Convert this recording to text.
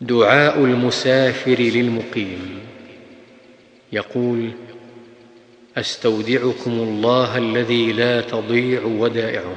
دعاء المسافر للمقيم. يقول أستودعكم الله الذي لا تضيع ودائعه.